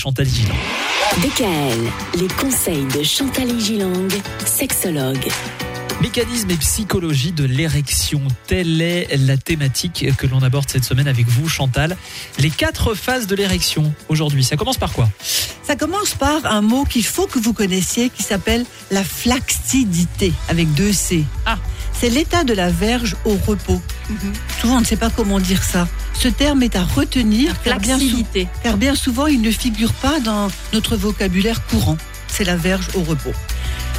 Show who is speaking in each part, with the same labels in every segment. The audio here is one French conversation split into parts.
Speaker 1: Chantal Gilang.
Speaker 2: DKL, les conseils de Chantal Gilang, sexologue.
Speaker 1: Mécanisme et psychologie de l'érection, telle est la thématique que l'on aborde cette semaine avec vous, Chantal. Les quatre phases de l'érection aujourd'hui, ça commence par quoi?
Speaker 3: Ça commence par un mot qu'il faut que vous connaissiez qui s'appelle la flacidité avec deux C.
Speaker 4: Ah.
Speaker 3: C'est l'état de la verge au repos. Souvent, on ne sait pas comment dire ça. Ce terme est à retenir car bien, car bien souvent, il ne figure pas dans notre vocabulaire courant. C'est la verge au repos.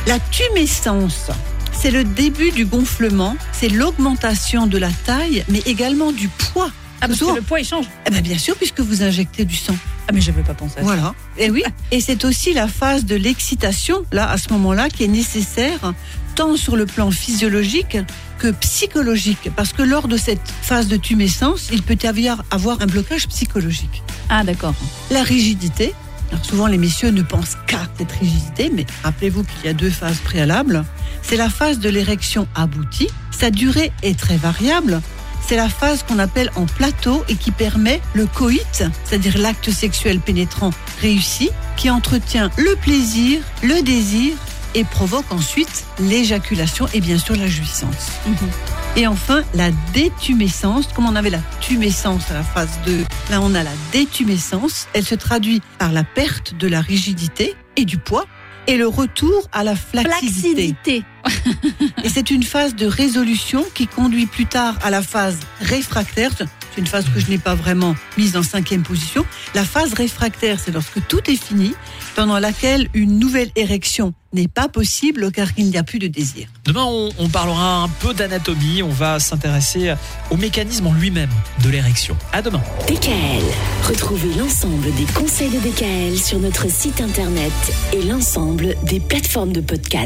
Speaker 3: La tumescence, c'est le début du gonflement, c'est l'augmentation de la taille, mais également du poids.
Speaker 4: Ah, parce
Speaker 3: Toujours-
Speaker 4: que le poids, il change.
Speaker 3: Eh ben, bien sûr, puisque vous injectez du sang.
Speaker 4: Ah, mais je veux pas penser à ça.
Speaker 3: Voilà. Et oui. Et c'est aussi la phase de l'excitation, là, à ce moment-là, qui est nécessaire, tant sur le plan physiologique que psychologique. Parce que lors de cette phase de tumescence, il peut y avoir, avoir un blocage psychologique.
Speaker 4: Ah, d'accord.
Speaker 3: La rigidité. Alors souvent, les messieurs ne pensent qu'à cette rigidité, mais rappelez-vous qu'il y a deux phases préalables. C'est la phase de l'érection aboutie. Sa durée est très variable. C'est la phase qu'on appelle en plateau et qui permet le coït, c'est-à-dire l'acte sexuel pénétrant réussi, qui entretient le plaisir, le désir et provoque ensuite l'éjaculation et bien sûr la jouissance. Et enfin, la détumescence, comme on avait la tumescence à la phase 2, là on a la détumescence. Elle se traduit par la perte de la rigidité et du poids et le retour à la flacidité.
Speaker 4: Flacidité.
Speaker 3: Et c'est une phase de résolution qui conduit plus tard à la phase réfractaire. C'est une phase que je n'ai pas vraiment mise en cinquième position. La phase réfractaire, c'est lorsque tout est fini, pendant laquelle une nouvelle érection n'est pas possible car il n'y a plus de désir.
Speaker 1: Demain, on, on parlera un peu d'anatomie, on va s'intéresser au mécanisme en lui-même de l'érection. À demain.
Speaker 2: DKL. Retrouvez l'ensemble des conseils de DKL sur notre site internet et l'ensemble des plateformes de podcast.